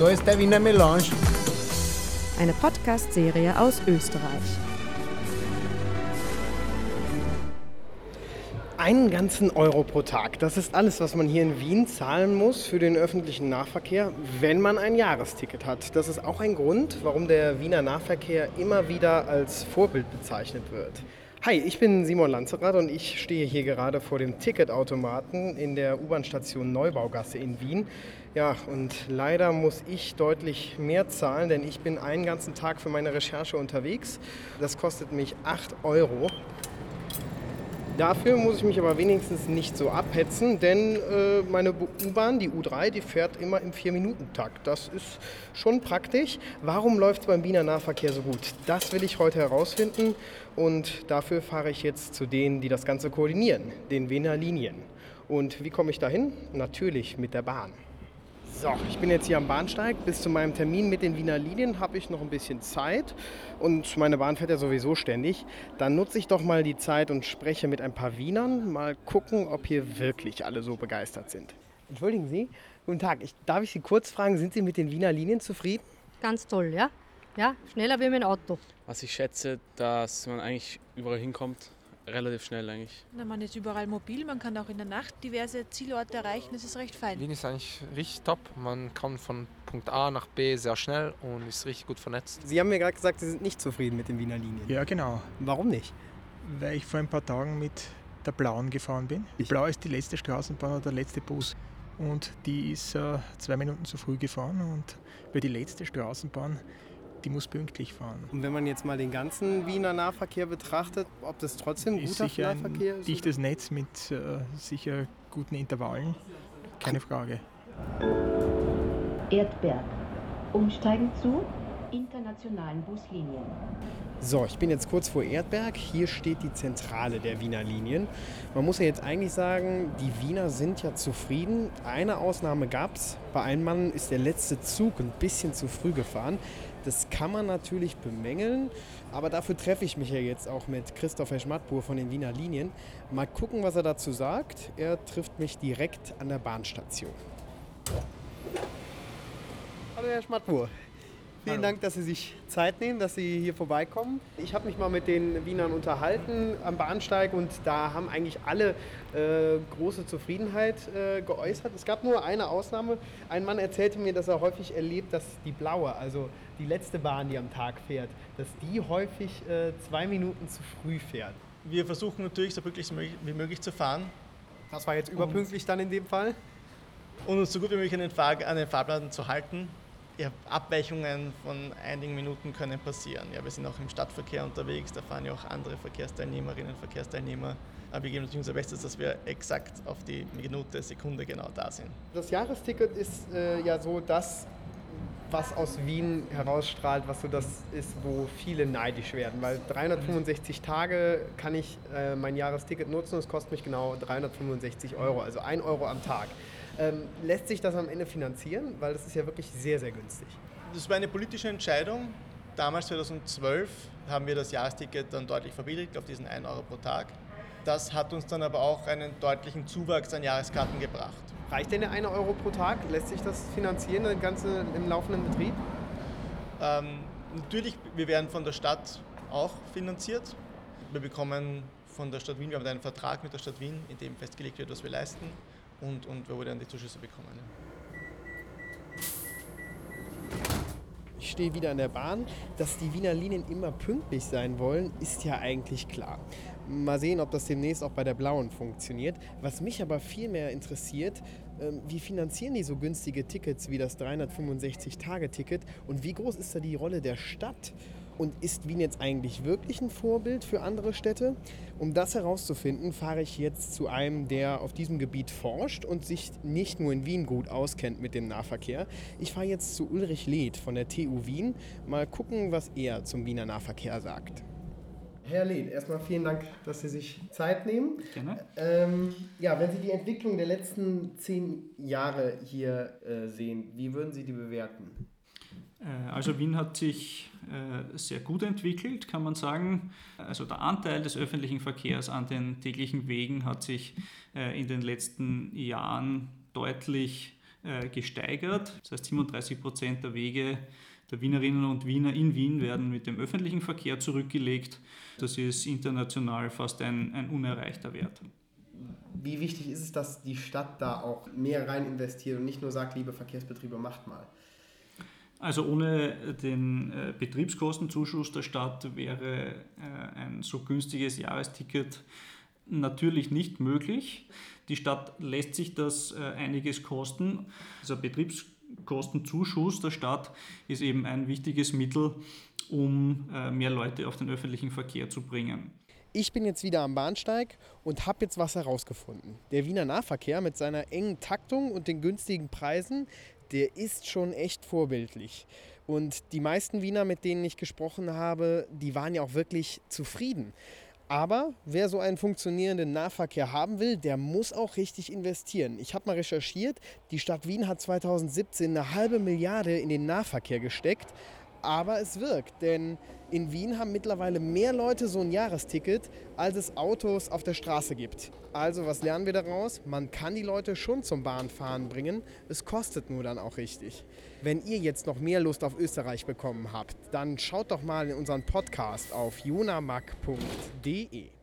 Da ist der Wiener Melange. Eine Podcast-Serie aus Österreich. Einen ganzen Euro pro Tag. Das ist alles, was man hier in Wien zahlen muss für den öffentlichen Nahverkehr, wenn man ein Jahresticket hat. Das ist auch ein Grund, warum der Wiener Nahverkehr immer wieder als Vorbild bezeichnet wird. Hi, ich bin Simon Lanzerath und ich stehe hier gerade vor dem Ticketautomaten in der U-Bahn-Station Neubaugasse in Wien. Ja, und leider muss ich deutlich mehr zahlen, denn ich bin einen ganzen Tag für meine Recherche unterwegs. Das kostet mich 8 Euro. Dafür muss ich mich aber wenigstens nicht so abhetzen, denn äh, meine U-Bahn, die U3, die fährt immer im 4-Minuten-Takt. Das ist schon praktisch. Warum läuft es beim Wiener Nahverkehr so gut? Das will ich heute herausfinden und dafür fahre ich jetzt zu denen, die das Ganze koordinieren, den Wiener Linien. Und wie komme ich dahin? Natürlich mit der Bahn. So, ich bin jetzt hier am Bahnsteig. Bis zu meinem Termin mit den Wiener Linien habe ich noch ein bisschen Zeit und meine Bahn fährt ja sowieso ständig. Dann nutze ich doch mal die Zeit und spreche mit ein paar Wienern. Mal gucken, ob hier wirklich alle so begeistert sind. Entschuldigen Sie, guten Tag. Ich, darf ich Sie kurz fragen, sind Sie mit den Wiener Linien zufrieden? Ganz toll, ja. Ja, schneller wie mit dem Auto. Was ich schätze, dass man eigentlich überall hinkommt relativ schnell eigentlich. Na, man ist überall mobil, man kann auch in der Nacht diverse Zielorte erreichen, das ist recht fein. Wien ist eigentlich richtig top. Man kann von Punkt A nach B sehr schnell und ist richtig gut vernetzt. Sie haben mir gerade gesagt, Sie sind nicht zufrieden mit den Wiener Linien. Ja, genau. Warum nicht? Weil ich vor ein paar Tagen mit der Blauen gefahren bin. Die Blau ist die letzte Straßenbahn oder der letzte Bus. Und die ist äh, zwei Minuten zu früh gefahren. Und bei die letzte Straßenbahn die muss pünktlich fahren. Und wenn man jetzt mal den ganzen Wiener Nahverkehr betrachtet, ob das trotzdem ist guter sicher Nahverkehr ist? Ein dichtes Netz mit äh, sicher guten Intervallen, keine Frage. Erdberg. Umsteigen zu internationalen Buslinien. So, ich bin jetzt kurz vor Erdberg. Hier steht die Zentrale der Wiener Linien. Man muss ja jetzt eigentlich sagen, die Wiener sind ja zufrieden. Eine Ausnahme gab es. Bei einem Mann ist der letzte Zug ein bisschen zu früh gefahren. Das kann man natürlich bemängeln, aber dafür treffe ich mich ja jetzt auch mit Christopher Schmadpur von den Wiener Linien. Mal gucken, was er dazu sagt. Er trifft mich direkt an der Bahnstation. Hallo Herr Schmadpur. Vielen Hallo. Dank, dass Sie sich Zeit nehmen, dass Sie hier vorbeikommen. Ich habe mich mal mit den Wienern unterhalten am Bahnsteig und da haben eigentlich alle äh, große Zufriedenheit äh, geäußert. Es gab nur eine Ausnahme. Ein Mann erzählte mir, dass er häufig erlebt, dass die blaue, also die letzte Bahn, die am Tag fährt, dass die häufig äh, zwei Minuten zu früh fährt. Wir versuchen natürlich so pünktlich wie möglich zu fahren. Das war jetzt überpünktlich dann in dem Fall? Und uns so gut wie möglich an den, Fahr an den Fahrplan zu halten ja, Abweichungen von einigen Minuten können passieren. Ja, wir sind auch im Stadtverkehr unterwegs, da fahren ja auch andere Verkehrsteilnehmerinnen, Verkehrsteilnehmer. Aber wir geben natürlich unser Bestes, dass wir exakt auf die Minute, Sekunde genau da sind. Das Jahresticket ist äh, ja so das, was aus Wien herausstrahlt, was so das ist, wo viele neidisch werden. Weil 365 Tage kann ich äh, mein Jahresticket nutzen und es kostet mich genau 365 Euro, also 1 Euro am Tag. Ähm, lässt sich das am Ende finanzieren? Weil das ist ja wirklich sehr, sehr günstig. Das war eine politische Entscheidung. Damals, 2012, haben wir das Jahresticket dann deutlich verbilligt auf diesen 1 Euro pro Tag. Das hat uns dann aber auch einen deutlichen Zuwachs an Jahreskarten gebracht. Reicht denn der 1 Euro pro Tag? Lässt sich das finanzieren, das Ganze im laufenden Betrieb? Ähm, natürlich, wir werden von der Stadt auch finanziert. Wir bekommen von der Stadt Wien, wir haben einen Vertrag mit der Stadt Wien, in dem festgelegt wird, was wir leisten und, und wir dann die Zuschüsse bekommen. Ich stehe wieder an der Bahn. Dass die Wiener Linien immer pünktlich sein wollen, ist ja eigentlich klar. Mal sehen, ob das demnächst auch bei der Blauen funktioniert. Was mich aber viel mehr interessiert, ähm, wie finanzieren die so günstige Tickets wie das 365-Tage-Ticket und wie groß ist da die Rolle der Stadt? Und ist Wien jetzt eigentlich wirklich ein Vorbild für andere Städte? Um das herauszufinden, fahre ich jetzt zu einem, der auf diesem Gebiet forscht und sich nicht nur in Wien gut auskennt mit dem Nahverkehr. Ich fahre jetzt zu Ulrich Leth von der TU Wien. Mal gucken, was er zum Wiener Nahverkehr sagt. Herr Leth, erstmal vielen Dank, dass Sie sich Zeit nehmen. Gerne. Ähm, ja, wenn Sie die Entwicklung der letzten zehn Jahre hier äh, sehen, wie würden Sie die bewerten? Äh, also Wien hat sich äh, sehr gut entwickelt, kann man sagen. Also der Anteil des öffentlichen Verkehrs an den täglichen Wegen hat sich äh, in den letzten Jahren deutlich gesteigert. Das heißt, 37 Prozent der Wege der Wienerinnen und Wiener in Wien werden mit dem öffentlichen Verkehr zurückgelegt. Das ist international fast ein, ein unerreichter Wert. Wie wichtig ist es, dass die Stadt da auch mehr rein investiert und nicht nur sagt, liebe Verkehrsbetriebe, macht mal? Also ohne den äh, Betriebskostenzuschuss der Stadt wäre äh, ein so günstiges Jahresticket natürlich nicht möglich. Die Stadt lässt sich das äh, einiges kosten. Dieser Betriebskostenzuschuss der Stadt ist eben ein wichtiges Mittel, um mehr Leute auf den öffentlichen Verkehr zu bringen. Ich bin jetzt wieder am Bahnsteig und habe jetzt was herausgefunden. Der Wiener Nahverkehr mit seiner engen Taktung und den günstigen Preisen, der ist schon echt vorbildlich. Und die meisten Wiener, mit denen ich gesprochen habe, die waren ja auch wirklich zufrieden. Aber wer so einen funktionierenden Nahverkehr haben will, der muss auch richtig investieren. Ich habe mal recherchiert, die Stadt Wien hat 2017 eine halbe Milliarde in den Nahverkehr gesteckt. Aber es wirkt, denn in Wien haben mittlerweile mehr Leute so ein Jahresticket, als es Autos auf der Straße gibt. Also was lernen wir daraus? Man kann die Leute schon zum Bahnfahren bringen, es kostet nur dann auch richtig. Wenn ihr jetzt noch mehr Lust auf Österreich bekommen habt, dann schaut doch mal in unseren Podcast auf junamag.de.